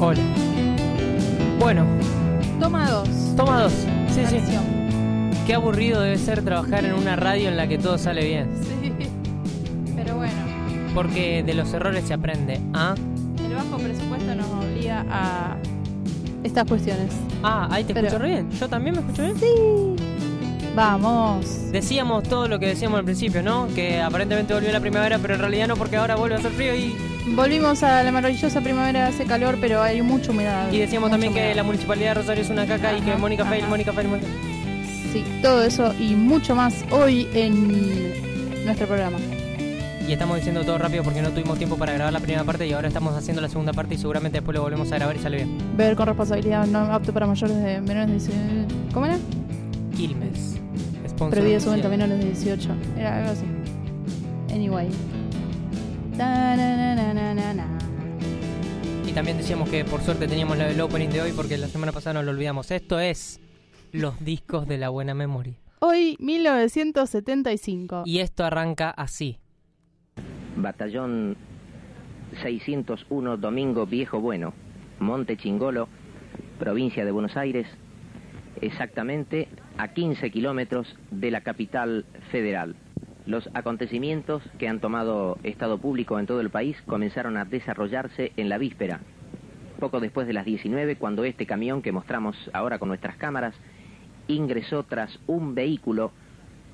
Hola. Bueno, Toma dos. toma dos. Sí, sí. Acción. Qué aburrido debe ser trabajar en una radio en la que todo sale bien. Sí. Pero bueno, Porque de los errores se aprende. ¿Ah? el bajo presupuesto nos obliga a estas cuestiones. Ah, ahí te Pero- escucho bien. ¿Yo también me escucho bien? Sí. Vamos. Decíamos todo lo que decíamos al principio, ¿no? Que aparentemente volvió la primavera, pero en realidad no porque ahora vuelve a hacer frío y, Volvimos a la maravillosa primavera, hace calor, pero hay mucha humedad. y decíamos también que la municipalidad de Rosario es una caca y que Mónica Fail. Mónica Fail, Mónica Sí, todo eso y mucho más hoy en nuestro programa. Y estamos diciendo todo rápido porque no tuvimos tiempo para grabar la primera parte y ahora estamos haciendo la segunda parte y seguramente después lo volvemos a grabar y sale bien. Ver con responsabilidad no apto para mayores de menores de 18. ¿Cómo era? Quilmes. Sponsor Prohibida su venta menores de 18. Era algo así. Anyway. Y también decíamos que por suerte teníamos la- el opening de hoy porque la semana pasada nos lo olvidamos. Esto es los discos de la buena memoria. Hoy, 1975. Y esto arranca así. Batallón 601 Domingo Viejo Bueno, Monte Chingolo, provincia de Buenos Aires, exactamente a 15 kilómetros de la capital federal. Los acontecimientos que han tomado estado público en todo el país comenzaron a desarrollarse en la víspera, poco después de las 19, cuando este camión que mostramos ahora con nuestras cámaras ingresó tras un vehículo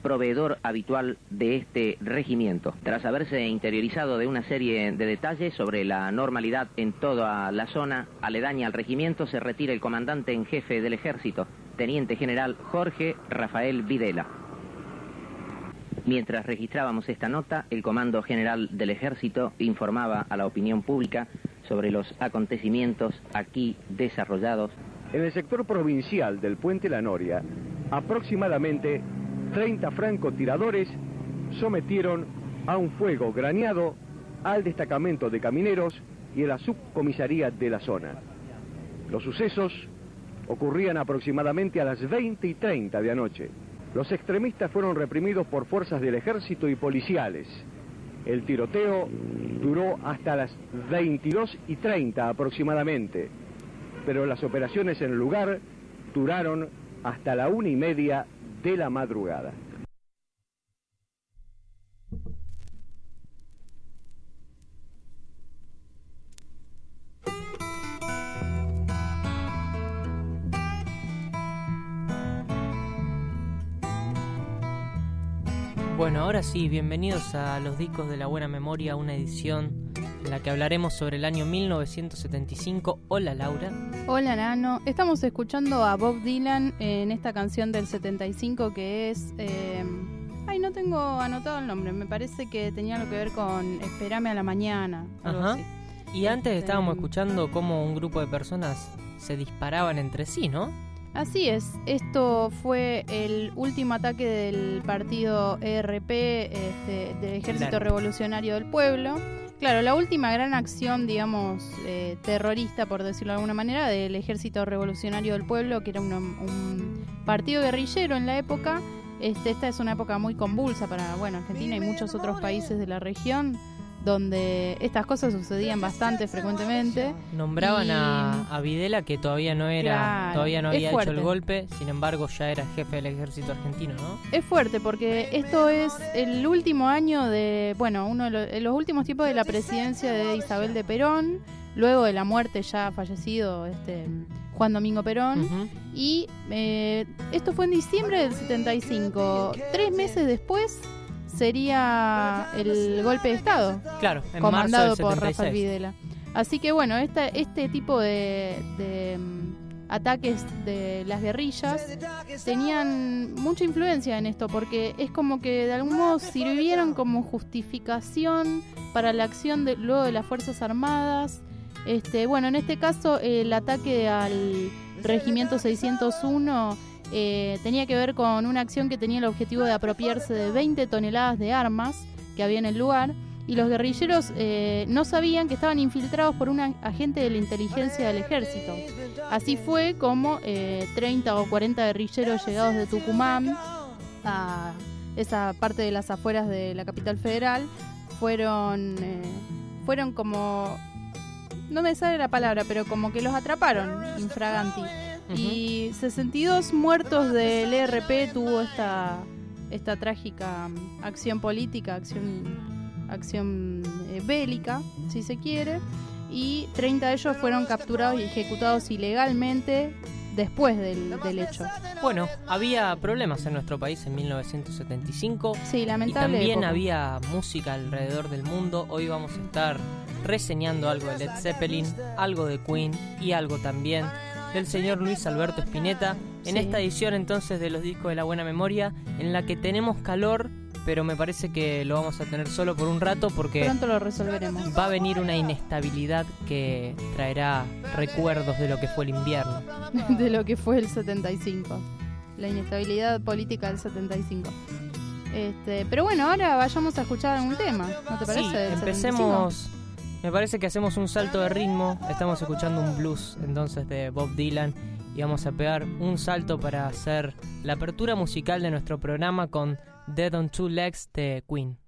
proveedor habitual de este regimiento. Tras haberse interiorizado de una serie de detalles sobre la normalidad en toda la zona aledaña al regimiento, se retira el comandante en jefe del ejército, teniente general Jorge Rafael Videla. Mientras registrábamos esta nota, el Comando General del Ejército informaba a la opinión pública sobre los acontecimientos aquí desarrollados En el sector provincial del puente La Noria, aproximadamente 30 francotiradores sometieron a un fuego graneado al destacamento de camineros y a la subcomisaría de la zona. Los sucesos ocurrían aproximadamente a las 20 y 30 de anoche. Los extremistas fueron reprimidos por fuerzas del ejército y policiales. El tiroteo duró hasta las 22 y 30 aproximadamente pero las operaciones en el lugar duraron hasta la una y media de la madrugada. Bueno, ahora sí, bienvenidos a los discos de la buena memoria, una edición en la que hablaremos sobre el año 1975. Hola Laura. Hola, Nano. Estamos escuchando a Bob Dylan en esta canción del 75 que es. eh, Ay, no tengo anotado el nombre. Me parece que tenía algo que ver con Esperame a la mañana. algo Ajá. así. Y antes Este- estábamos escuchando cómo un grupo de personas se disparaban entre sí, ¿no? Así es, esto fue el último ataque del partido ERP, este, del Ejército Claro. Revolucionario del Pueblo. Claro, la última gran acción, digamos, eh, terrorista, por decirlo de alguna manera, del Ejército Revolucionario del Pueblo, que era un, un partido guerrillero en la época. Este, esta es una época muy convulsa para, bueno, Argentina y muchos otros países de la región, donde estas cosas sucedían bastante frecuentemente. Nombraban Y- a, a Videla que todavía no era, Claro, todavía no había hecho el golpe, sin embargo ya era jefe del ejército argentino, ¿no? Es fuerte porque esto es el último año de, bueno, uno de los, últimos tiempos de la presidencia de Isabel de Perón, luego de la muerte ya fallecido este Juan Domingo Perón. Y eh, esto fue en diciembre del 75. Tres meses después sería el golpe de Estado Claro, en comandado marzo del por 76. Rafael Videla. Así que bueno, esta, este tipo de, de, mm, ataques de las guerrillas tenían mucha influencia en esto, porque es como que de algún modo sirvieron como justificación para la acción de, luego de las Fuerzas Armadas. Este, bueno, en este caso el ataque al Regimiento 601 eh, tenía que ver con una acción que tenía el objetivo de apropiarse de 20 toneladas de armas que había en el lugar y los guerrilleros eh, no sabían que estaban infiltrados por un agente de la inteligencia del ejército. Así fue como eh, 30 o 40 guerrilleros llegados de Tucumán a esa parte de las afueras de la capital federal fueron, eh, fueron como no me sale la palabra, pero como que los atraparon, infraganti. Y 62 muertos del ERP tuvo esta, esta trágica mm, acción política, acción, acción eh, bélica, si se quiere. Y 30 de ellos fueron capturados y ejecutados ilegalmente después del, del, hecho. Bueno, había problemas en nuestro país en 1975. Sí, lamentable. Y también había música alrededor del mundo. Hoy vamos a estar reseñando algo de Led Zeppelin, algo de Queen y algo también del señor Luis Alberto Spinetta en esta edición entonces de los discos de la buena memoria en la que tenemos calor pero me parece que lo vamos a tener solo por un rato porque pronto lo resolveremos. Va a venir una inestabilidad que traerá recuerdos de lo que fue el invierno, de lo que fue el 75, la inestabilidad política del 75. Este, pero bueno, ahora vayamos a escuchar un tema, ¿no te parece? empecemos me parece que hacemos un salto de ritmo. Estamos escuchando un blues entonces de Bob Dylan y vamos a pegar un salto para hacer la apertura musical de nuestro programa con Dead on Two Legs de Queen.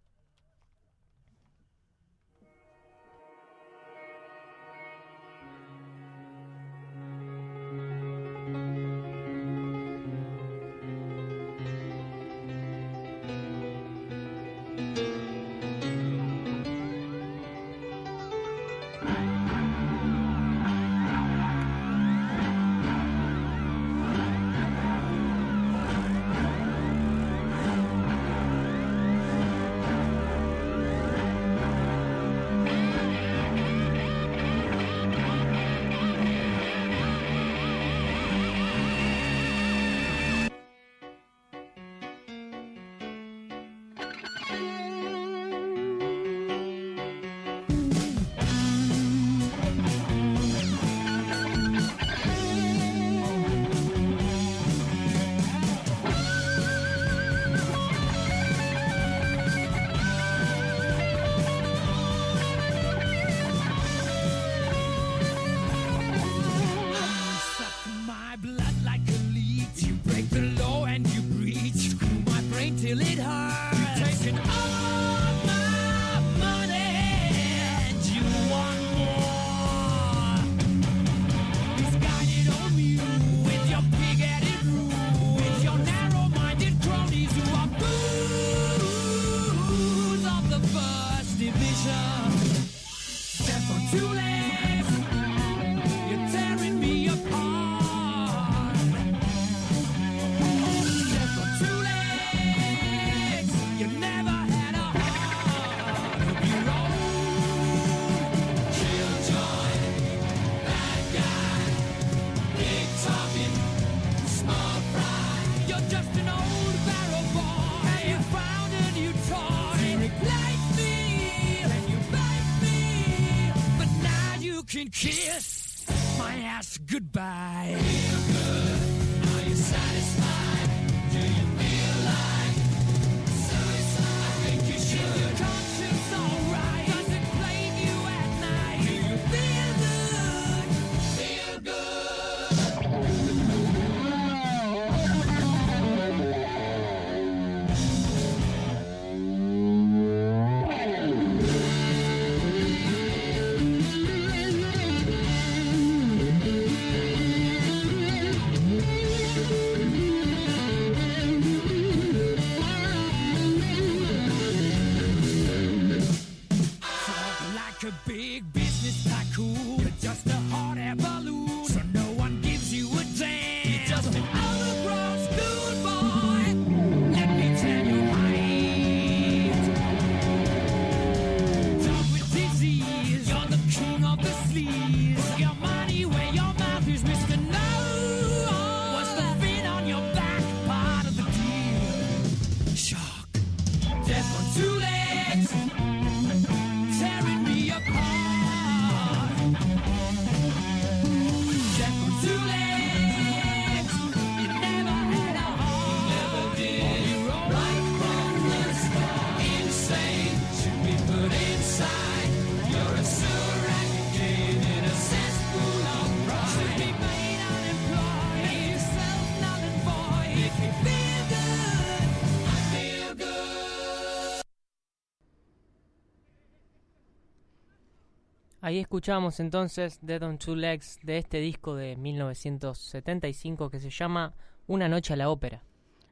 Ahí escuchamos entonces Dead on Two Legs de este disco de 1975 que se llama Una noche a la ópera.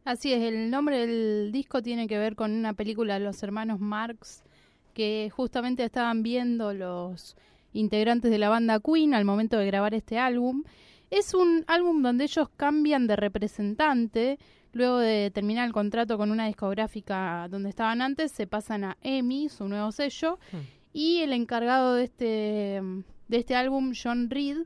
Así es, el nombre del disco tiene que ver con una película de los hermanos Marx que justamente estaban viendo los integrantes de la banda Queen al momento de grabar este álbum. Es un álbum donde ellos cambian de representante, luego de terminar el contrato con una discográfica donde estaban antes, se pasan a EMI, su nuevo sello, hmm. Y el encargado de este, de este álbum, John Reed,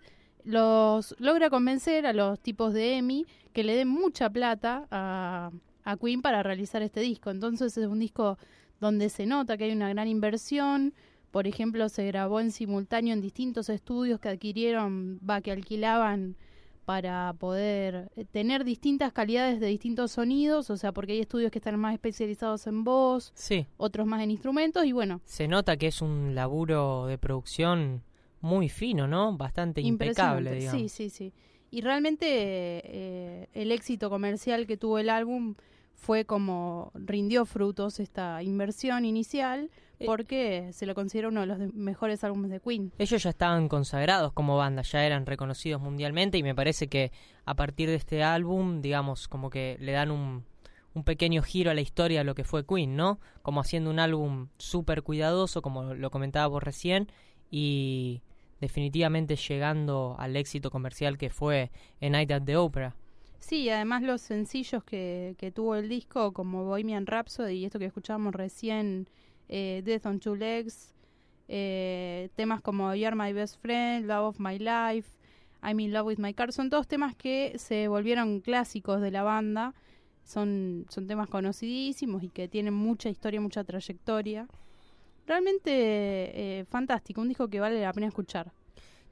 los logra convencer a los tipos de EMI que le den mucha plata a, a Queen para realizar este disco. Entonces es un disco donde se nota que hay una gran inversión. Por ejemplo, se grabó en simultáneo en distintos estudios que adquirieron, va, que alquilaban para poder eh, tener distintas calidades de distintos sonidos, o sea, porque hay estudios que están más especializados en voz, sí. otros más en instrumentos y bueno. Se nota que es un laburo de producción muy fino, ¿no? Bastante impecable, digamos. Sí, sí, sí. Y realmente eh, el éxito comercial que tuvo el álbum fue como rindió frutos esta inversión inicial porque se lo considera uno de los mejores álbumes de Queen. Ellos ya estaban consagrados como banda, ya eran reconocidos mundialmente y me parece que a partir de este álbum, digamos, como que le dan un, un pequeño giro a la historia de lo que fue Queen, ¿no? Como haciendo un álbum súper cuidadoso, como lo comentaba vos recién, y definitivamente llegando al éxito comercial que fue en Night at the Opera. Sí, además los sencillos que, que tuvo el disco, como Bohemian Rhapsody y esto que escuchábamos recién, eh, Death on Two Legs, eh, temas como You're My Best Friend, Love of My Life, I'm in Love with My Car, son todos temas que se volvieron clásicos de la banda, son, son temas conocidísimos y que tienen mucha historia, mucha trayectoria. Realmente eh, fantástico, un disco que vale la pena escuchar.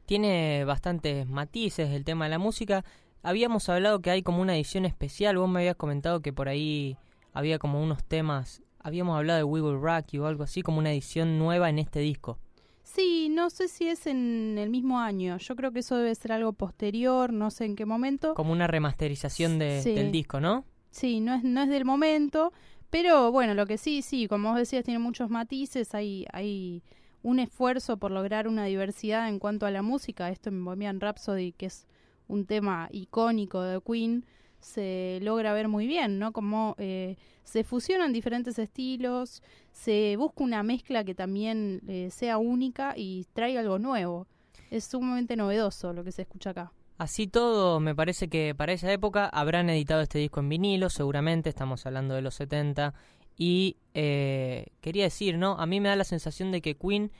Tiene bastantes matices el tema de la música habíamos hablado que hay como una edición especial. Vos me habías comentado que por ahí había como unos temas. Habíamos hablado de Wiggle Rocky o algo así, como una edición nueva en este disco. Sí, no sé si es en el mismo año. Yo creo que eso debe ser algo posterior, no sé en qué momento. Como una remasterización de, del disco, ¿no? Sí, no es, no es del momento. Pero bueno, lo que sí, sí, como vos decías, tiene muchos matices. Hay, hay un esfuerzo por lograr una diversidad en cuanto a la música. Esto en Bohemian Rhapsody, que es un tema icónico de Queen, se logra ver muy bien, ¿no? Como eh, se fusionan diferentes estilos, se busca una mezcla que también eh, sea única y traiga algo nuevo. Es sumamente novedoso lo que se escucha acá. Así todo, me parece que para esa época habrán editado este disco en vinilo, seguramente, estamos hablando de los 70. Y eh, quería decir, ¿no? A mí me da la sensación de que Queen,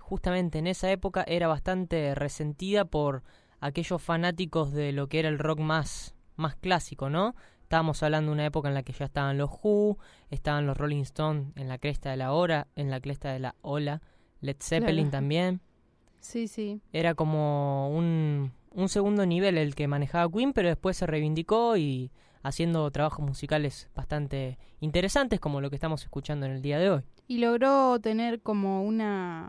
justamente en esa época, era bastante resentida por aquellos fanáticos de lo que era el rock más, más clásico, ¿no? Estábamos hablando de una época en la que ya estaban los Who, estaban los Rolling Stones en la cresta de la hora, en la cresta de la ola, Led Zeppelin también. Sí, sí. Era como un, un segundo nivel el que manejaba Queen, pero después se reivindicó y haciendo trabajos musicales bastante interesantes como lo que estamos escuchando en el día de hoy. Y logró tener como una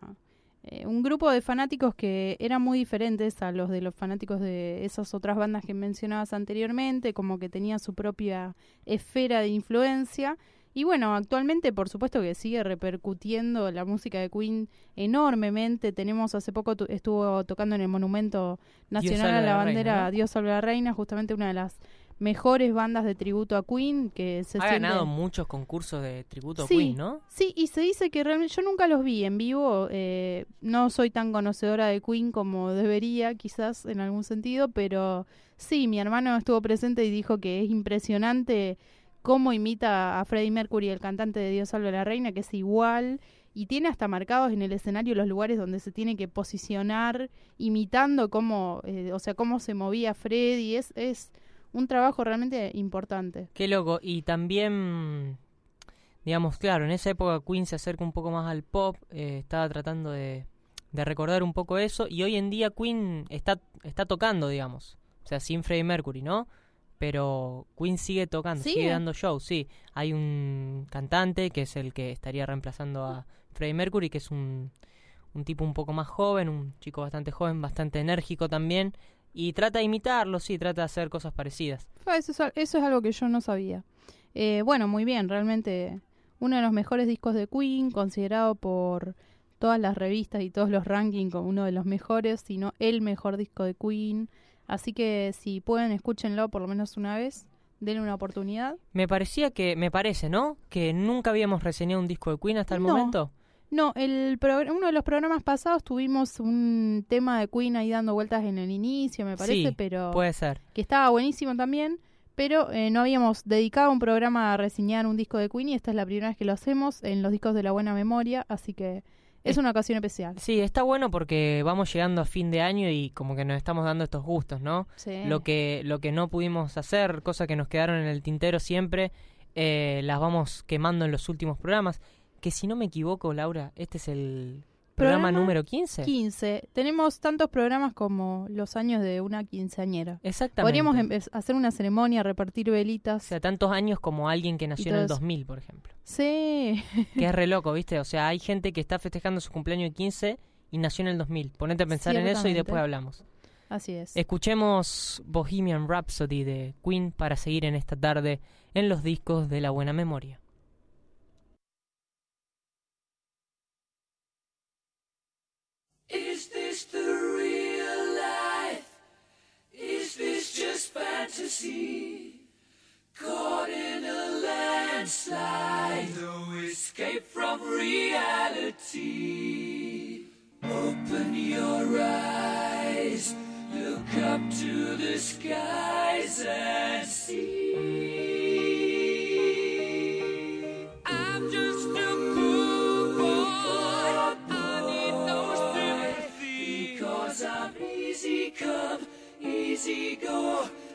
eh, un grupo de fanáticos que eran muy diferentes a los de los fanáticos de esas otras bandas que mencionabas anteriormente, como que tenía su propia esfera de influencia. Y bueno, actualmente por supuesto que sigue repercutiendo la música de Queen enormemente. Tenemos hace poco estuvo tocando en el Monumento Nacional a la, Bandera Dios salve a la Reina, justamente una de las mejores bandas de tributo a Queen que se ha ganado muchos concursos de tributo a Queen, ¿no? Sí, y se dice que realmente yo nunca los vi en vivo, eh, no soy tan conocedora de Queen como debería, quizás en algún sentido, pero sí, mi hermano estuvo presente y dijo que es impresionante cómo imita a Freddie Mercury, el cantante de Dios salve a la reina, que es igual y tiene hasta marcados en el escenario los lugares donde se tiene que posicionar, imitando cómo, eh, o sea, cómo se movía Freddie, es, es un trabajo realmente importante. Qué loco. Y también, digamos, claro, en esa época Queen se acerca un poco más al pop, eh, estaba tratando de, de, recordar un poco eso, y hoy en día Queen está, está tocando, digamos. O sea, sin Freddie Mercury, ¿no? Pero Queen sigue tocando, sigue dando shows, sí. Hay un cantante que es el que estaría reemplazando a Freddie Mercury, que es un, un tipo un poco más joven, un chico bastante joven, bastante enérgico también, y trata de imitarlo, sí, trata de hacer cosas parecidas. Eso es, eso es algo que yo no sabía. Eh, bueno, muy bien, realmente uno de los mejores discos de Queen, considerado por todas las revistas y todos los rankings como uno de los mejores, sino el mejor disco de Queen. Así que si pueden, escúchenlo por lo menos una vez, denle una oportunidad. Me parecía que, me parece, ¿no? Que nunca habíamos reseñado un disco de Queen hasta el No. momento. No, el uno de los programas pasados tuvimos un tema de Queen ahí dando vueltas en el inicio, me parece, Sí, pero Puede ser. que estaba buenísimo también, pero eh, no habíamos dedicado un programa a reseñar un disco de Queen y esta es la primera vez que lo hacemos en los discos de la buena memoria, así que es Es- una ocasión especial. Sí, está bueno porque vamos llegando a fin de año y como que nos estamos dando estos gustos, ¿no? Sí. Lo que lo que no pudimos hacer, cosas que nos quedaron en el tintero siempre, eh, las vamos quemando en los últimos programas. Que si no me equivoco, Laura, este es el programa, Programa número 15. 15. Tenemos tantos programas como los años de una quinceañera. Exactamente. Podríamos empe- hacer una ceremonia, repartir O velitas. sea, tantos años como alguien que nació en el todo eso. 2000, por ejemplo. Sí, Que es re loco, ¿viste? O sea, hay gente que está festejando su cumpleaños de 15 y nació en el 2000. Ponete a pensar en eso y después hablamos. así es. Escuchemos Bohemian Rhapsody de Queen para seguir en esta tarde en los discos de la buena memoria. Just fantasy? Caught in a landslide, no escape from reality. Open your eyes, look up to the skies and see. I'm just a poor boy. I need. Because I'm easy come, easy go.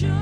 life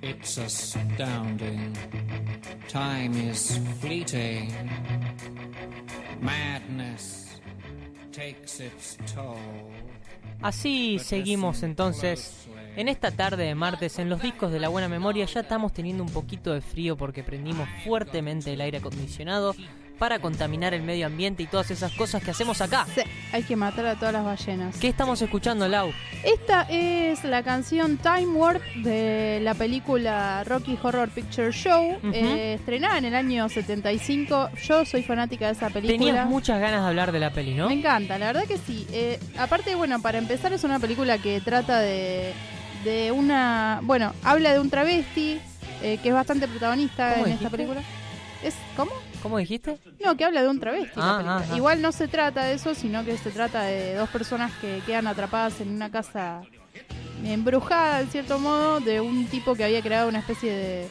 It's astounding. Time is fleeting. Madness takes its toll. Así seguimos entonces. En esta tarde de martes, en los discos de la buena memoria, ya estamos teniendo un poquito de frío porque prendimos fuertemente el aire acondicionado para contaminar el medio ambiente y todas esas cosas que hacemos acá. Sí, hay que matar a todas las ballenas. ¿Qué estamos escuchando, Lau? Esta es la canción Time Warp de la película Rocky Horror Picture Show, eh, estrenada en el año 75. Yo soy fanática de esa película. Tenías muchas ganas de hablar de la peli, ¿no? Me encanta, la verdad que sí. Eh, aparte, bueno, para empezar es una película que trata de, de una... Bueno, habla de un travesti eh, que es bastante protagonista ¿Cómo en esta película. ¿Es cómo? ¿Cómo dijiste? No, que habla de un travesti. la Ah, película. ah, ah. Igual no se trata de eso, sino que se trata de dos personas que quedan atrapadas en una casa embrujada, en cierto modo, de un tipo que había creado una especie de,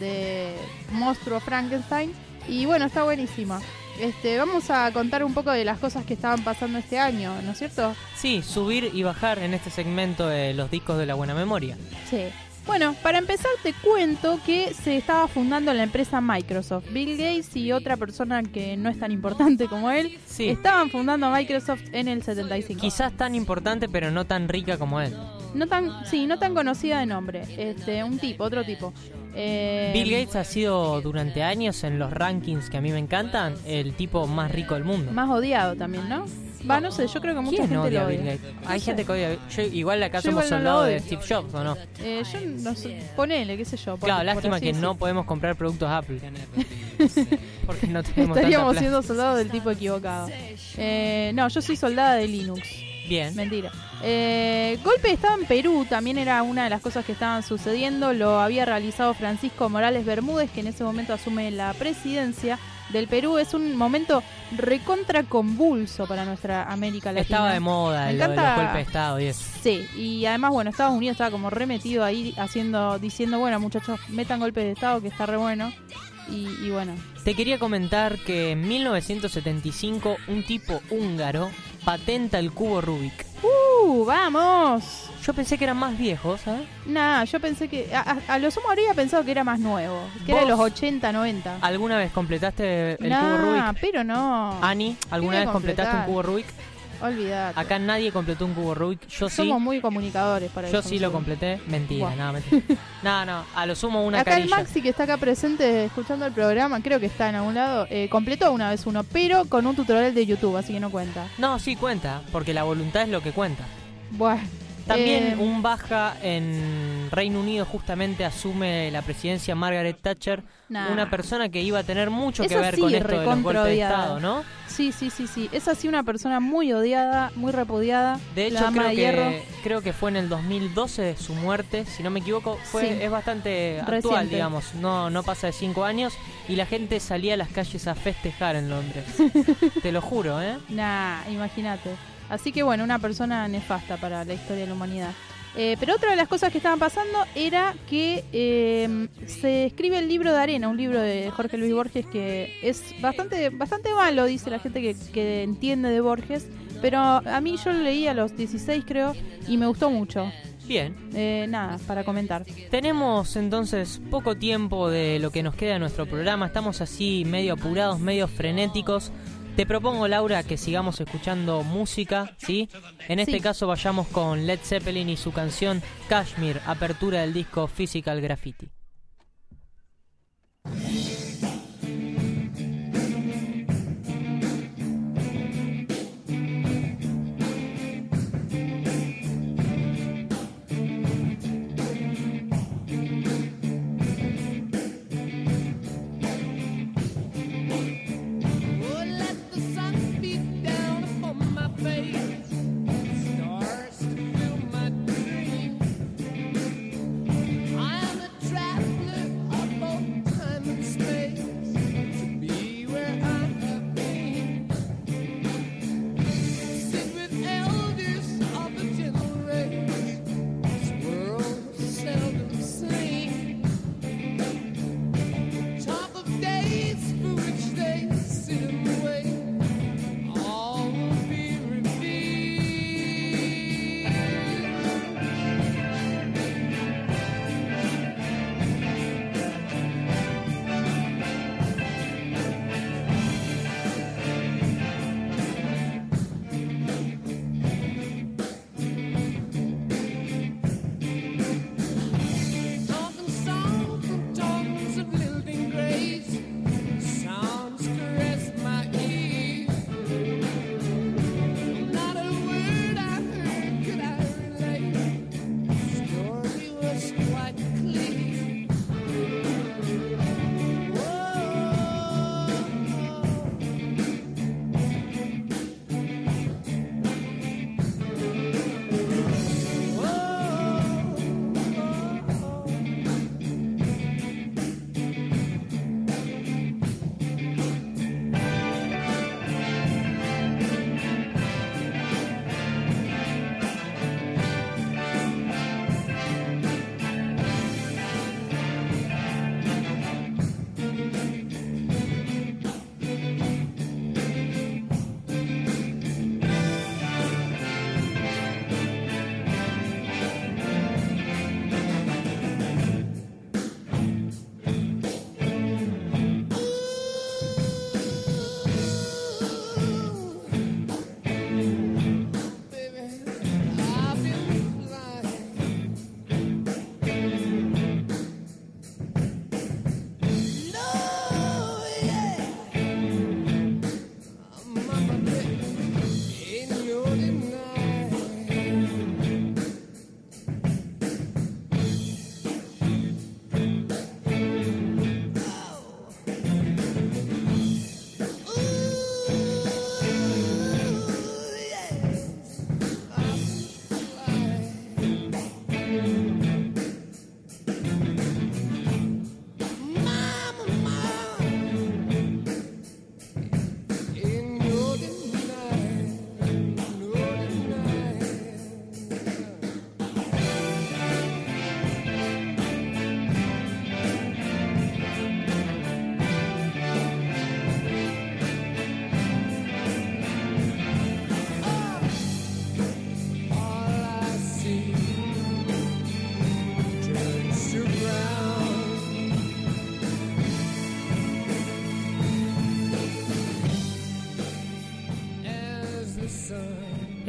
de monstruo Frankenstein. Y bueno, está buenísima. Este, vamos a contar un poco de las cosas que estaban pasando este año, ¿no es cierto? Sí, subir y bajar en este segmento de los discos de la buena memoria. Sí. Bueno, para empezar te cuento que se estaba fundando la empresa Microsoft. Bill Gates y otra persona que no es tan importante como él Sí. estaban fundando Microsoft en el 75. Quizás tan importante, pero no tan rica como él. No tan, sí, no tan conocida de nombre. Este, un tipo, otro tipo. Eh, Bill Gates ha sido durante años en los rankings que a mí me encantan el tipo más rico del mundo. Más odiado también, ¿no? Va, no sé, yo creo que mucha ¿Quién gente odia lo a odia. Bill Gates? Hay gente que odia. Yo, igual acá Yo somos igual no lo soldados de odio. Steve Jobs, ¿o no? Eh, yo no sé, ponele, qué sé yo. por- claro, por lástima así que no podemos comprar productos Apple. Porque no tenemos Estaríamos tanta plata. siendo soldados del tipo equivocado. Eh, no, yo soy soldada de Linux. Bien. Mentira. Eh, golpe de Estado en Perú también era una de las cosas que estaban sucediendo. Lo había realizado Francisco Morales Bermúdez, que en ese momento asume la presidencia del Perú. Es un momento recontra convulso para nuestra América Latina. Estaba de moda Me lo de los encanta- golpes de Estado y eso. Sí, y además, bueno, Estados Unidos estaba como remetido ahí haciendo, diciendo, bueno, muchachos, metan golpes de Estado, que está re bueno. Y, y bueno, Te quería comentar que en 1975 un tipo húngaro patenta el cubo Rubik. ¡Uh, vamos! Yo pensé que eran más viejos, ¿sabes? Nah, yo pensé que. A, a- a lo sumo habría pensado que era más nuevo. Que era de los ¿Vos? 80, 90. ¿Alguna vez completaste el Nah, cubo Rubik? pero no. Ani, ¿alguna vez completaste un cubo Rubik? Olvídate. Acá nadie completó un cubo Rubik. Yo sí. Somos muy comunicadores para Yo eso sí lo completé. Mentira, Buah. no, mentira. No, no, a lo sumo una Acá el carilla. Maxi que está acá presente escuchando el programa, creo que está en algún lado, eh, completó una vez uno, pero con un tutorial de YouTube, así que no cuenta. No, sí cuenta, porque la voluntad es lo que cuenta. Bueno. También eh, un baja en Reino Unido justamente asume la presidencia Margaret Thatcher, nah. una persona que iba a tener mucho que ver sí, con esto de los golpes de. Estado, ¿no? Sí, sí, sí, sí. Es así una persona muy odiada, muy repudiada. De hecho, creo de que, creo que fue en el 2012 su muerte, si no me equivoco, fue Sí. es bastante actual, Reciente. digamos, no, no pasa de cinco años y la gente salía a las calles a festejar en Londres. Te lo juro, ¿eh? Nah, imagínate. Así que bueno, una persona nefasta para la historia de la humanidad. Eh, pero otra de las cosas que estaban pasando era que eh, se escribe el libro de arena, un libro de Jorge Luis Borges que es bastante, bastante malo, dice la gente que, que entiende de Borges. Pero a mí yo lo leí a los 16 creo y me gustó mucho. Bien, Eh, nada, para comentar. tenemos entonces poco tiempo de lo que nos queda de nuestro programa, estamos así medio apurados, medio frenéticos. Te propongo, Laura, que sigamos escuchando música, ¿sí? En este Sí. caso vayamos con Led Zeppelin y su canción Kashmir, apertura del disco Physical Graffiti.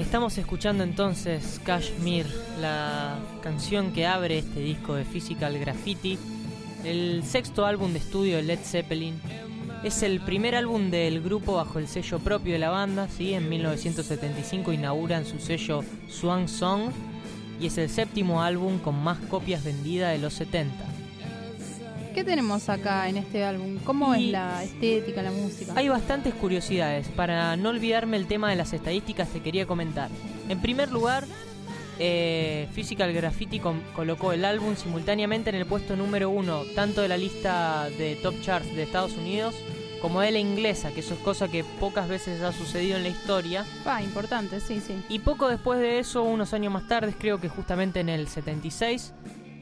Estamos escuchando entonces Kashmir, la canción que abre este disco de Physical Graffiti, el sexto álbum de estudio de Led Zeppelin. Es el primer álbum del grupo bajo el sello propio de la banda, ¿sí? en 1975 inauguran su sello Swan Song y es el séptimo álbum con más copias vendidas de los 70. ¿Qué tenemos acá en este álbum? ¿Cómo Y- es la estética, la música? Hay bastantes curiosidades. Para no olvidarme el tema de las estadísticas, te quería comentar. En primer lugar, eh, Physical Graffiti colocó el álbum simultáneamente en el puesto número uno, tanto de la lista de top charts de Estados Unidos como de la inglesa, que eso es cosa que pocas veces ha sucedido en la historia. Ah, importante, sí, sí. Y poco después de eso, unos años más tarde, creo que justamente en el 76,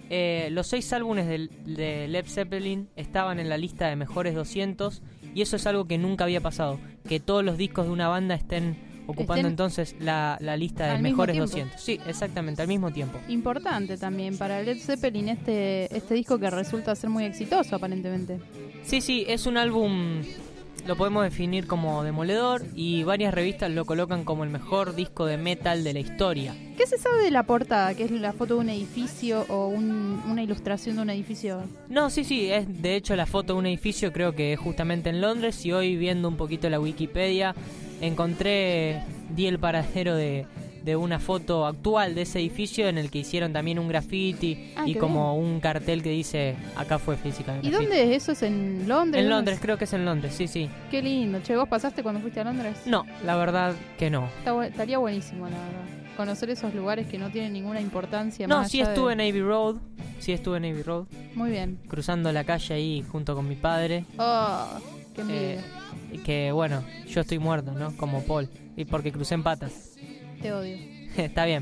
eh, los seis álbumes del- de, Led Zeppelin estaban en la lista de mejores 200 y eso es algo que nunca había pasado, que todos los discos de una banda estén ocupando Estén entonces la, la lista de mejores tiempo. 200. Sí, exactamente, al mismo tiempo. Importante también para Led Zeppelin este, este disco que resulta ser muy exitoso aparentemente. Sí, sí, es un álbum, lo podemos definir como demoledor y varias revistas lo colocan como el mejor disco de metal de la historia. ¿Qué se sabe de la portada? ¿Que es la foto de un edificio o un- una ilustración de un edificio? No, sí, sí, es de hecho la foto de un edificio, creo que es justamente en Londres y hoy viendo un poquito la Wikipedia encontré, di el paradero de, de una foto actual de ese edificio en el que hicieron también un graffiti Ah, y como un cartel que dice acá fue física. ¿Y dónde es eso? ¿Es en Londres? En ¿Dónde Londres, es? creo que es en Londres, sí, sí. Qué lindo. Che, ¿vos pasaste cuando fuiste a Londres? No, la verdad que no. Está estaría buenísimo, la verdad. Conocer esos lugares que no tienen ninguna importancia. No, más sí estuve en de... Navy Road, sí estuve en Navy Road, Muy bien. cruzando la calle ahí junto con mi padre. Oh, qué envidia. Eh, que bueno, yo estoy muerto, ¿no? Como Paul. Y porque crucé en patas. Te odio. Está bien.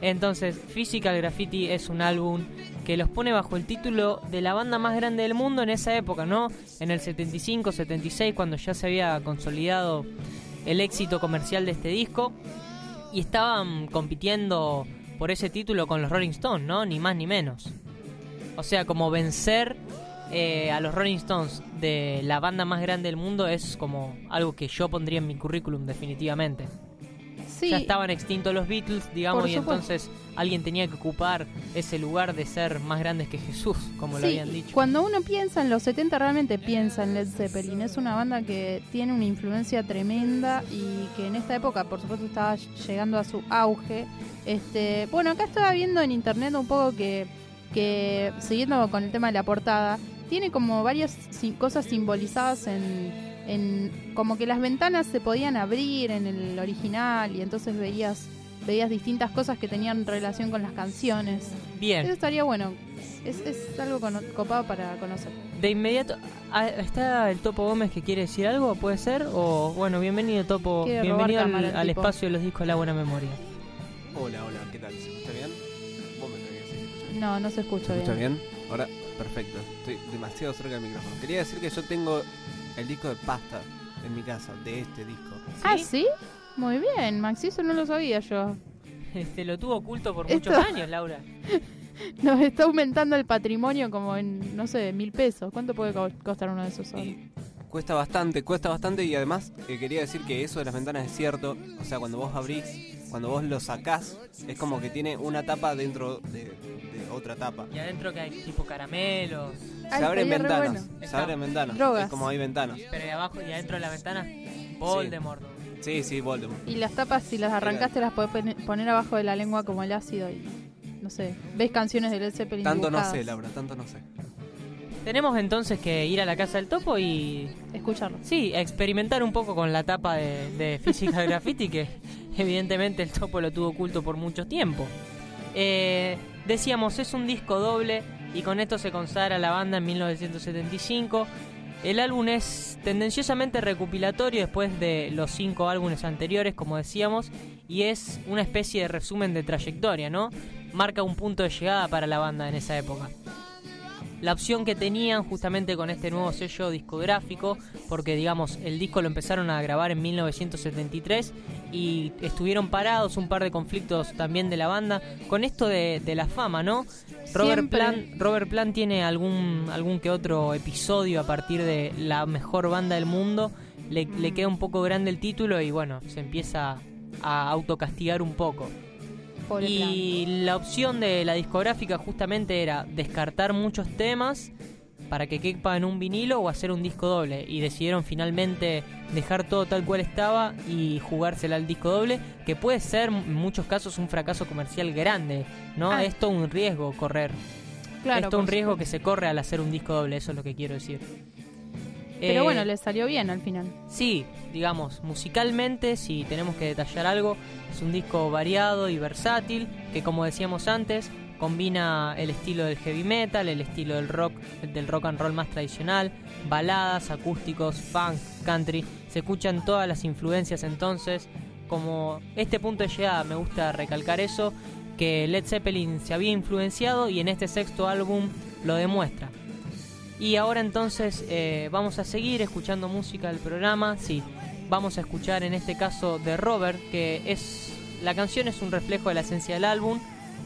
Entonces, Physical Graffiti es un álbum que los pone bajo el título de la banda más grande del mundo en esa época, ¿no? En el 75, 76, cuando ya se había consolidado el éxito comercial de este disco. Y estaban compitiendo por ese título con los Rolling Stones, ¿no? Ni más ni menos. O sea, como vencer eh, a los Rolling Stones de la banda más grande del mundo es como algo que yo pondría en mi currículum definitivamente. Sí, Ya estaban extintos los Beatles, digamos, Por y supuesto. entonces alguien tenía que ocupar ese lugar de ser más grandes que Jesús, como lo habían dicho. Cuando uno piensa en los 70, realmente piensa en Led Zeppelin. Es una banda que tiene una influencia tremenda y que en esta época, por supuesto, estaba llegando a su auge. Este, bueno, acá estaba viendo en internet un poco que, que siguiendo con el tema de la portada, tiene como varias cosas simbolizadas en, en como que las ventanas se podían abrir en el original y entonces veías veías distintas cosas que tenían relación con las canciones. Eso Bien, estaría bueno. Es, es algo copado para conocer. de inmediato, ah, ¿está el Topo Gómez que quiere decir algo? ¿Puede ser? O bueno, bienvenido Topo, Quiere bienvenido al, espacio de los discos de la buena memoria. Hola, hola, ¿qué tal? ¿Se escucha bien? Vos me tenés que decir, ¿se escucha bien? No, no se escucha ¿Se bien. escucha bien? Ahora, perfecto. Estoy demasiado cerca del micrófono. Quería decir que yo tengo el disco de pasta en mi casa, de este disco. Ah, ¿sí? Muy bien, Maxi, eso no lo sabía yo. Este, lo tuvo oculto por Esto- muchos años, Laura. Nos está aumentando el patrimonio como en, no sé, mil pesos. ¿Cuánto puede co- costar uno de esos ahora? Y cuesta bastante, cuesta bastante y además eh, quería decir que eso de las ventanas es cierto. O sea, cuando vos abrís, cuando vos lo sacás, es como que tiene una tapa dentro de, de otra tapa. Y adentro que hay tipo caramelos, Ay, se abren ventanas, bueno. se abren ventanas. Drogas. Es como hay ventanas. pero de abajo y adentro de la ventana, Voldemort. Sí, sí, Voldemort. Y las tapas, si las arrancaste, las podés pone- poner abajo de la lengua como el ácido y, no sé, ves canciones de Led Zeppelin Tanto no sé, Laura, tanto no sé. Tenemos entonces que ir a la casa del Topo y Escucharlo. Sí, experimentar un poco con la tapa de, de Physical Graffiti, que evidentemente el topo lo tuvo oculto por mucho tiempo. Eh, decíamos, es un disco doble y con esto se consagra la banda en 1975. El álbum es tendenciosamente recopilatorio después de los cinco álbumes anteriores, como decíamos, y es una especie de resumen de trayectoria, ¿no? Marca un punto de llegada para la banda en esa época la opción que tenían justamente con este nuevo sello discográfico, porque digamos, el disco lo empezaron a grabar en 1973 y estuvieron parados un par de conflictos también de la banda con esto de, de la fama, ¿no? Robert. Plant, Robert Plant tiene algún, algún que otro episodio a partir de la mejor banda del mundo, le, le queda un poco grande el título y bueno, se empieza a autocastigar un poco. Pobre Y la opción de la discográfica justamente era descartar muchos temas para que quepa en un vinilo o hacer un disco doble. Y decidieron finalmente dejar todo tal cual estaba y jugársela al disco doble, que puede ser en muchos casos un fracaso comercial grande, ¿no? Ah. Es todo un riesgo correr. Claro, es todo un riesgo que se corre al hacer un disco doble, eso es lo que quiero decir. Pero Eh, bueno, le salió bien al final. Sí, digamos, musicalmente, si tenemos que detallar algo, es un disco variado y versátil, que como decíamos antes, combina el estilo del heavy metal, el estilo del rock, del rock and roll más tradicional, baladas, acústicos, funk, country, se escuchan todas las influencias entonces, como este punto de llegada me gusta recalcar eso, que Led Zeppelin se había influenciado y en este sexto álbum lo demuestra. Y ahora entonces eh, vamos a seguir escuchando música del programa. Sí, vamos a escuchar en este caso de Robert, que es. La canción es un reflejo de la esencia del álbum.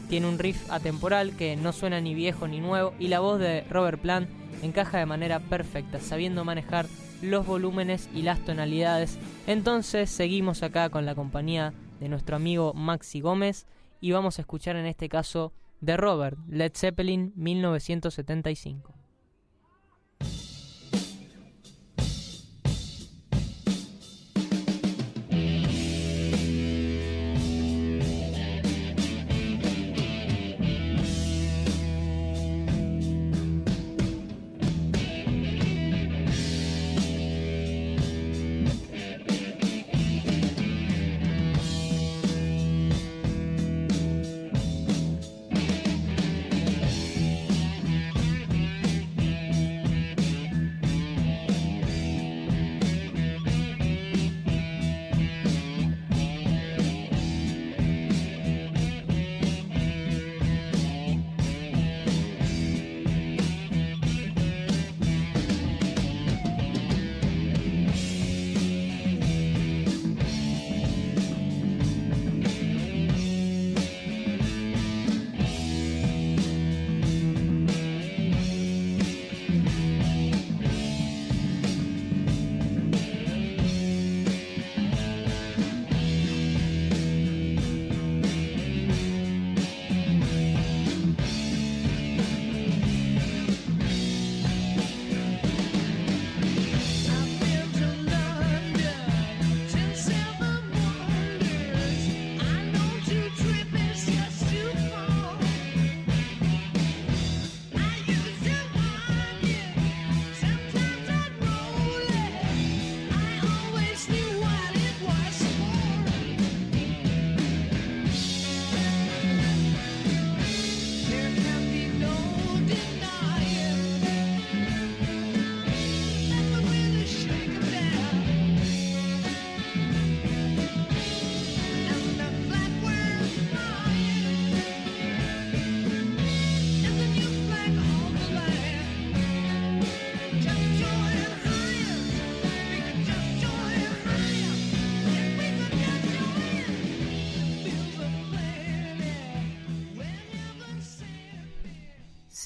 Tiene un riff atemporal que no suena ni viejo ni nuevo. Y la voz de Robert Plant encaja de manera perfecta, sabiendo manejar los volúmenes y las tonalidades. Entonces seguimos acá con la compañía de nuestro amigo Maxi Gómez. Y vamos a escuchar en este caso de Robert, Led Zeppelin 1975.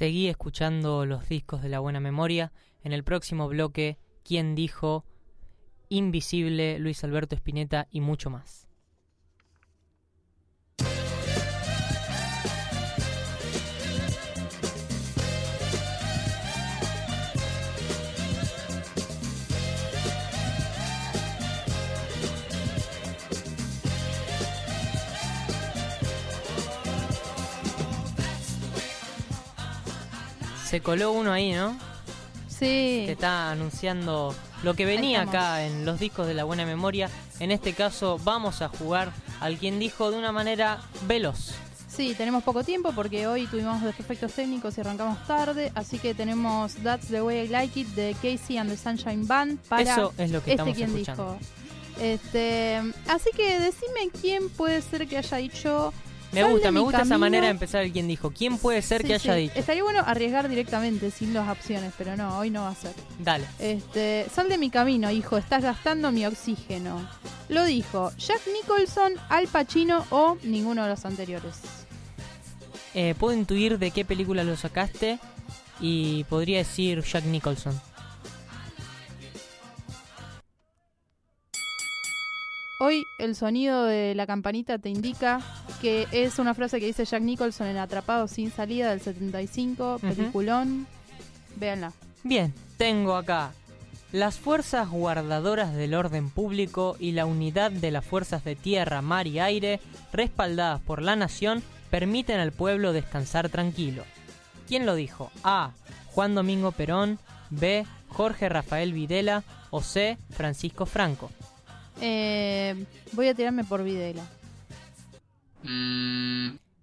Seguí escuchando los discos de la buena memoria. En el próximo bloque, ¿Quién dijo? Invisible, Luis Alberto Spinetta y mucho más. Se coló uno ahí, ¿no? Sí. que está anunciando lo que venía acá en los discos de la buena memoria. En este caso vamos a jugar al quien dijo de una manera veloz. Sí, tenemos poco tiempo porque hoy tuvimos defectos técnicos y arrancamos tarde, así que tenemos That's the Way I Like It de Casey and the Sunshine Band para Eso es lo que este quien escuchando. dijo. Este, así que decime quién puede ser que haya dicho. Me "Sal de gusta, me gusta esa camino". manera de empezar el quien dijo. ¿Quién puede ser Sí, que haya sí. dicho? Estaría bueno arriesgar directamente sin las opciones, pero no, hoy no va a ser. Dale. Este, sal de mi camino, hijo, estás gastando mi oxígeno. Lo dijo Jack Nicholson, Al Pacino o ninguno de los anteriores. Eh, puedo intuir de qué película lo sacaste y podría decir Jack Nicholson. Hoy el sonido de la campanita te indica que es una frase que dice Jack Nicholson en Atrapado sin salida del 75, peliculón. Véanla. Bien, tengo acá las fuerzas guardadoras del orden público y la unidad de las fuerzas de tierra, mar y aire, respaldadas por la nación, permiten al pueblo descansar tranquilo. ¿Quién lo dijo? A. Juan Domingo Perón, B. Jorge Rafael Videla o C. Francisco Franco. Eh, voy a tirarme por Videla.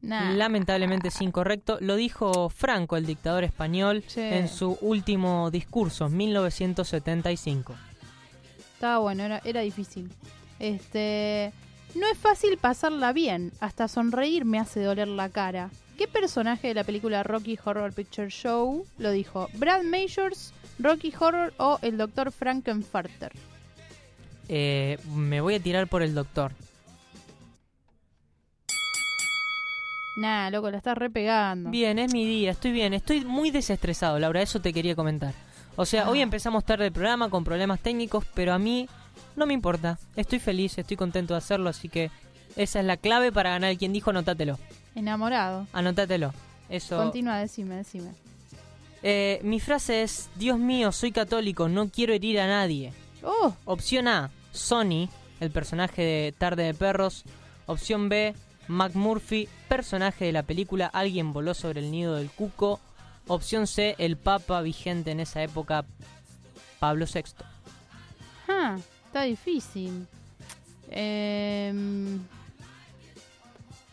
Nah. Lamentablemente es incorrecto. Lo dijo Franco, el dictador español, Sí. en su último discurso, en 1975. Estaba bueno, era, era difícil. Este. No es fácil pasarla bien, hasta sonreír me hace doler la cara. ¿Qué personaje de la película Rocky Horror Picture Show lo dijo? ¿Brad Majors, Rocky Horror o el Dr. Frankenfarter? Eh, me voy a tirar por el doctor. Nah, loco, la estás repegando. Bien, es mi día, estoy bien, estoy muy desestresado, Laura, eso te quería comentar. O sea, hoy Ah. empezamos tarde el programa con problemas técnicos, pero a mí no me importa. Estoy feliz, estoy contento de hacerlo, así que esa es la clave para ganar quien dijo, anótatelo. Enamorado. Anótatelo. Eso. Continúa, decime, decime. Eh, mi frase es, Dios mío, soy católico, no quiero herir a nadie. Oh, Opción A, Sonny, el personaje de Tarde de Perros. Opción B, McMurphy, personaje de la película Alguien voló sobre el nido del cuco. Opción C, el papa vigente en esa época, Pablo VI. ah, está difícil. Em,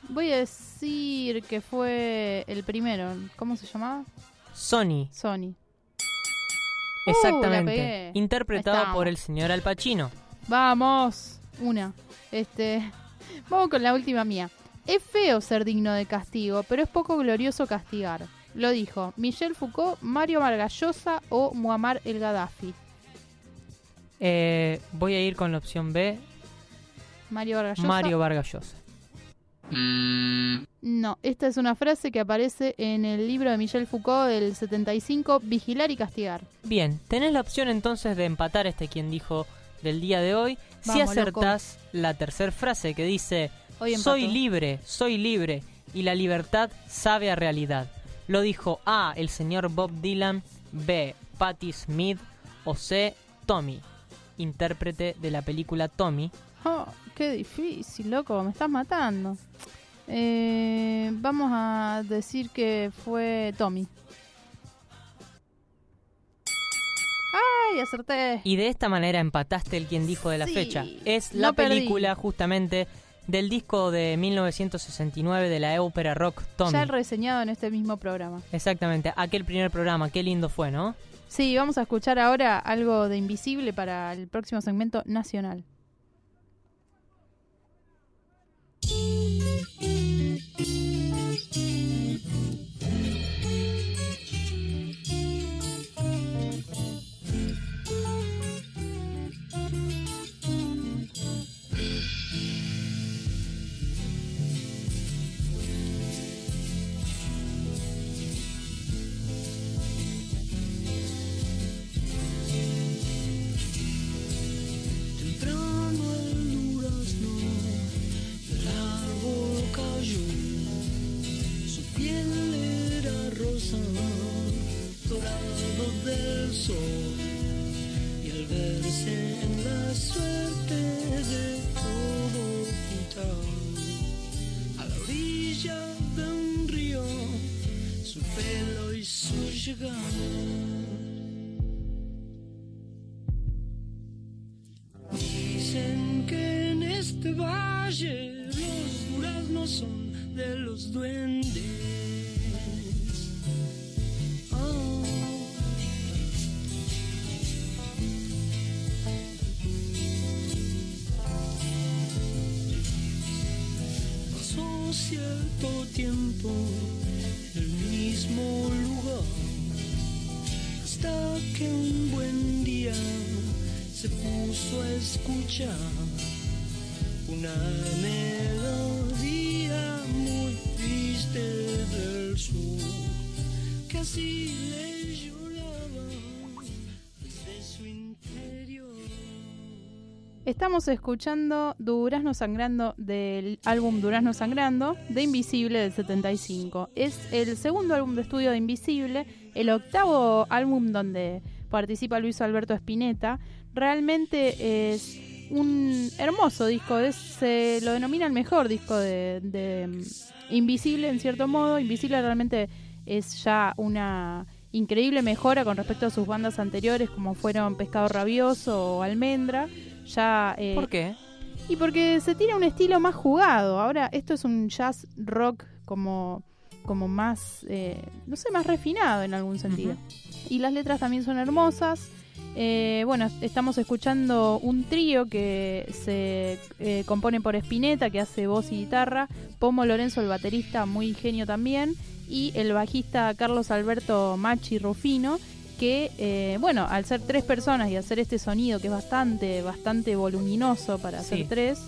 voy a decir que fue el primero. ¿Cómo se llamaba? Sonny, Sony. exactamente. Uh, interpretado por el señor Al Pacino. Vamos, una. Este, vamos con la última mía. Es feo ser digno de castigo, pero es poco glorioso castigar. Lo dijo Michel Foucault, Mario Vargas Llosa o Muammar el Gaddafi. Eh, voy a ir con la opción B, Mario Vargas Llosa. Mario Vargas Llosa. No, esta es una frase que aparece en el libro de Michel Foucault del 75, Vigilar y castigar. Bien, tenés la opción entonces de empatar este quien dijo del día de hoy. si acertás la tercera frase que dice Soy libre, soy libre y la libertad sabe a realidad. Lo dijo A, el señor Bob Dylan, B, Patti Smith o C, Tommy, intérprete de la película Tommy. Oh, qué difícil, loco, me estás matando. Eh, vamos a decir que fue Tommy. ¡Ay, acerté! Y de esta manera empataste el quien dijo de la Sí, fecha. Es no la perdí. película justamente del disco de 1969 de la ópera rock Tommy. Ya reseñado en este mismo programa. Exactamente, aquel primer programa, qué lindo fue, ¿no? Sí, vamos a escuchar ahora algo de Invisible para el próximo segmento nacional. A escuchar una melodía muy triste del sur así le lloraba desde su interior. Estamos escuchando Durazno Sangrando del álbum Durazno Sangrando de Invisible del 75. Es el segundo álbum de estudio de Invisible, el octavo álbum donde participa Luis Alberto Spinetta. Realmente es un hermoso disco, es, se lo denomina el mejor disco de, de, mm, Invisible en cierto modo. Invisible realmente es ya una increíble mejora con respecto a sus bandas anteriores como fueron Pescado Rabioso o Almendra. Ya, eh, ¿Por qué? y porque se tiene un estilo más jugado. Ahora, esto es un jazz rock como, como más, eh, no sé, más refinado en algún sentido. Y las letras también son hermosas. Eh, bueno, estamos escuchando un trío que se eh, compone por Spinetta, que hace voz y guitarra, Pomo Lorenzo, el baterista, muy genio también, y el bajista Carlos Alberto Machi Rufino, que, eh, bueno, al ser tres personas y hacer este sonido que es bastante, bastante voluminoso para Sí. ser tres,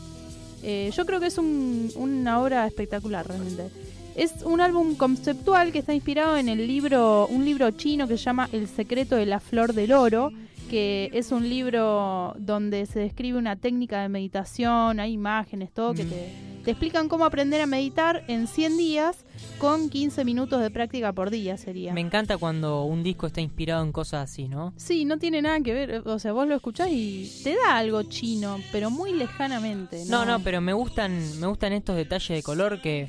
eh, yo creo que es un- una obra espectacular realmente. Es un álbum conceptual que está inspirado en el libro, un libro chino que se llama El secreto de la flor del oro, que es un libro donde se describe una técnica de meditación, hay imágenes, todo, que Mm. te, te explican cómo aprender a meditar en 100 días con 15 minutos de práctica por día sería. Me encanta cuando un disco está inspirado en cosas así, ¿no? Sí, no tiene nada que ver, o sea, vos lo escuchás y te da algo chino, pero muy lejanamente. No, no, pero me gustan, me gustan estos detalles de color que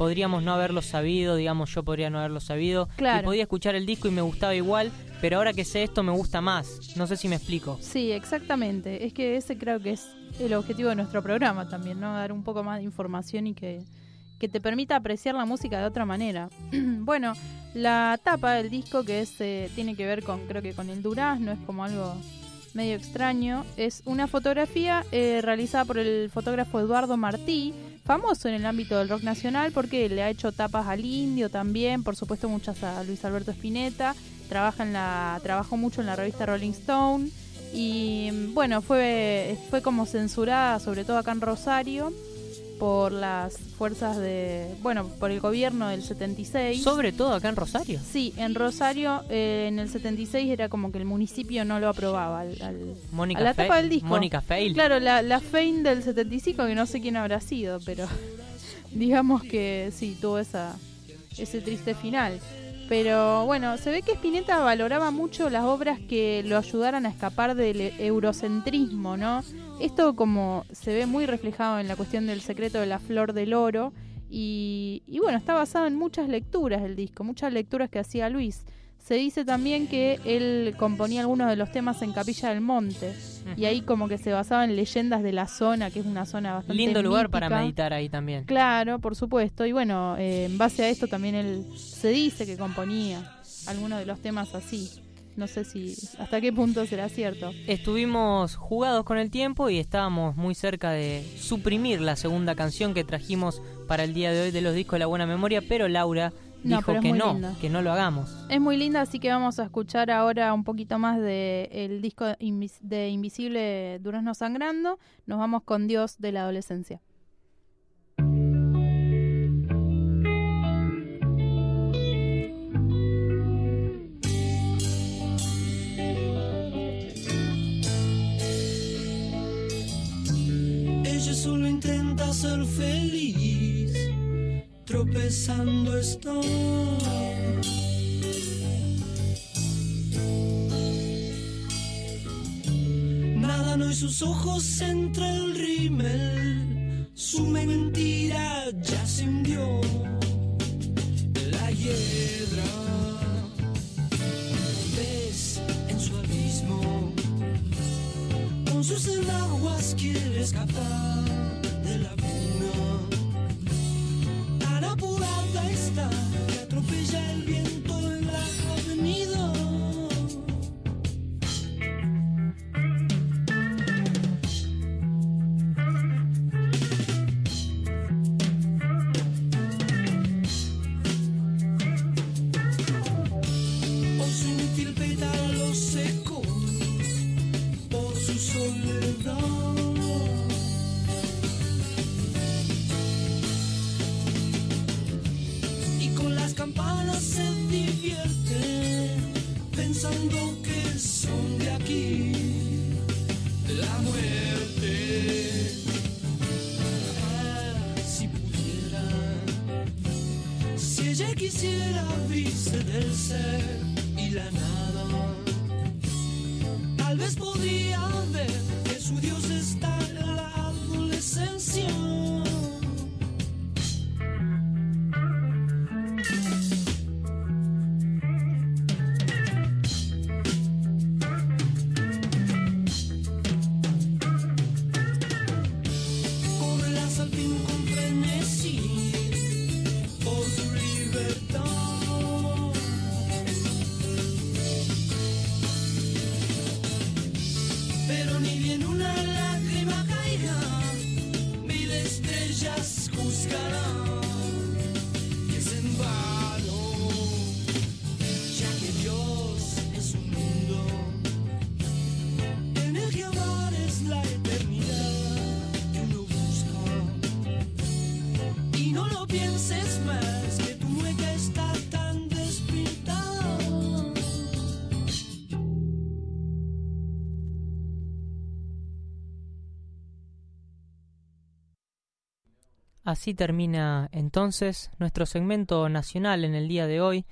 podríamos no haberlo sabido, digamos, yo podría no haberlo sabido. Claro. Y podía escuchar el disco y me gustaba igual, pero ahora que sé esto me gusta más. No sé si me explico. Sí, exactamente. Es que ese creo que es el objetivo de nuestro programa también, ¿no? Dar un poco más de información y que, que te permita apreciar la música de otra manera. bueno, la tapa del disco que es eh, tiene que ver con, creo que con el durazno, es como algo medio extraño. Es una fotografía eh, realizada por el fotógrafo Eduardo Martí, famoso en el ámbito del rock nacional porque le ha hecho tapas al indio también, por supuesto muchas a Luis Alberto Spinetta, trabaja en la, trabajó mucho en la revista Rolling Stone y bueno, fue, fue como censurada sobre todo acá en Rosario por las fuerzas de, bueno, por el gobierno del 76. Sobre todo acá en Rosario. Sí, en Rosario eh, en el 76 era como que el municipio no lo aprobaba al, al- Mónica a la Fe- tapa del disco. Mónica Fail. Claro, la, la Fein del 75, que no sé quién habrá sido, pero digamos que sí, tuvo esa, ese triste final. Pero bueno, se ve que Spinetta valoraba mucho las obras que lo ayudaran a escapar del e- eurocentrismo, ¿no? Esto como se ve muy reflejado en la cuestión del secreto de la flor del oro. Y, y bueno, está basado en muchas lecturas del disco, muchas lecturas que hacía Luis. Se dice también que él componía algunos de los temas en Capilla del Monte. Y ahí como que se basaba en leyendas de la zona, que es una zona bastante Lindo lugar para meditar ahí también. Claro, por supuesto. Y bueno, eh, en base a esto también él se dice que componía algunos de los temas así. No sé si hasta qué punto será cierto. Estuvimos jugados con el tiempo y estábamos muy cerca de suprimir la segunda canción que trajimos para el día de hoy de los discos de la buena memoria, pero Laura dijo que no, linda. que no lo hagamos. Es muy linda, así que vamos a escuchar ahora un poquito más de el disco de Invisible Durazno Sangrando. Nos vamos con Dios de la adolescencia. Solo intenta ser feliz, tropezando está. Nada no y sus ojos entre el rímel, su mentira ya se hundió. La hiedra ves en su abismo con sus enaguas quiere escapar Así termina entonces nuestro segmento nacional en el día de hoy.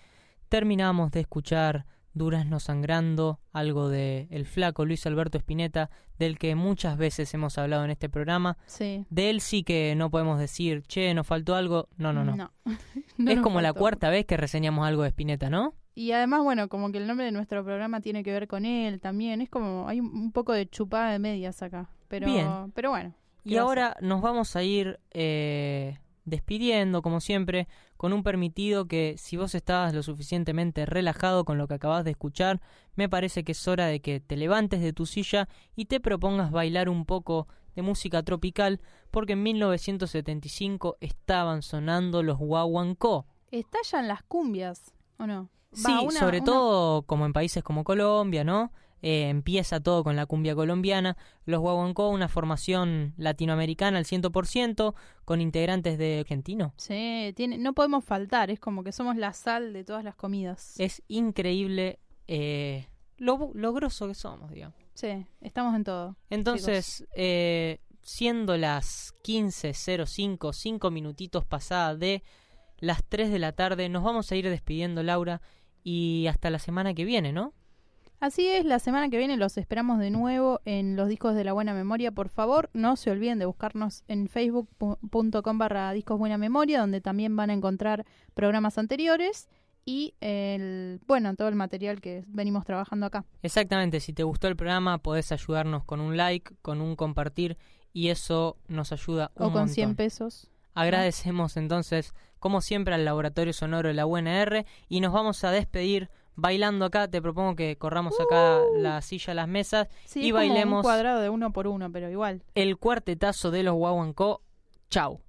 Terminamos de escuchar Durazno Sangrando, algo de el flaco Luis Alberto Spinetta, del que muchas veces hemos hablado en este programa. Sí. De él sí que no podemos decir, che, nos faltó algo. No, no, no. No. No es como la cuarta vez que reseñamos algo de Spinetta, ¿no? Y además, bueno, como que el nombre de nuestro programa tiene que ver con él también. Es como, hay un, un poco de chupada de medias acá. Pero, Bien. pero bueno. ¿Qué Y ahora nos vamos a ir eh, despidiendo, como siempre, con un permitido que si vos estabas lo suficientemente relajado con lo que acabas de escuchar, me parece que es hora de que te levantes de tu silla y te propongas bailar un poco de música tropical, porque en 1975 estaban sonando los Guaguancó. ¿Estallan las cumbias o no? Sí, una- sobre una- todo como en países como Colombia, ¿no? Eh, empieza todo con la cumbia colombiana. Los Guaguancó, una formación latinoamericana al 100%, con integrantes de argentino. Sí, tiene, no podemos faltar. Es como que somos la sal de todas las comidas. Es increíble eh, lo, lo grosso que somos, digamos. Sí, estamos en todo. Entonces, eh, siendo las 15.05, 5 minutitos pasadas de las 3 de la tarde, nos vamos a ir despidiendo, Laura, y hasta la semana que viene, ¿no? Así es, la semana que viene los esperamos de nuevo en los discos de la buena memoria. Por favor, no se olviden de buscarnos en facebook.com barra discos buena memoria, donde también van a encontrar programas anteriores y el, bueno, todo el material que venimos trabajando acá. Exactamente, si te gustó el programa podés ayudarnos con un like, con un compartir y eso nos ayuda un o con montón. 100 pesos. Agradecemos entonces, como siempre, al Laboratorio Sonoro de la UNR y nos vamos a despedir bailando acá. Te propongo que corramos acá la silla, las mesas Sí, y es como un bailemos cuadrado de uno por uno, pero igual. el cuartetazo de los Guaguancó. Chau.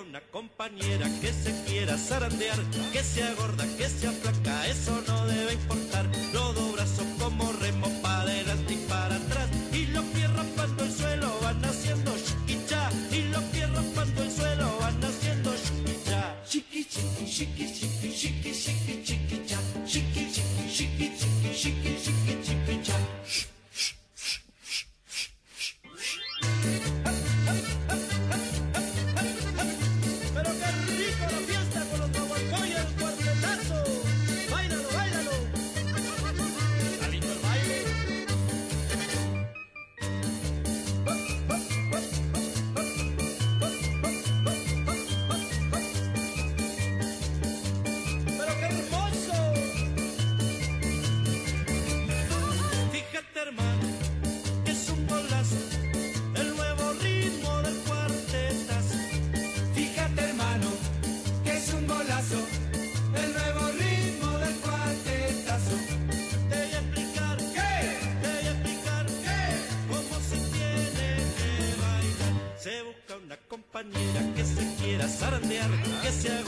Una compañera que se quiera zarandear, que sea gorda, que sea flaca, eso no debe importar. Los dos como remo para adelante y para atrás. Y los pies raspando el suelo van haciendo chiquicha. Y los pies raspando el suelo van haciendo chiquicha. Chiqui, chiqui, chiqui, chiqui, chiqui, chiqui. Chiqui, zarandear, que sea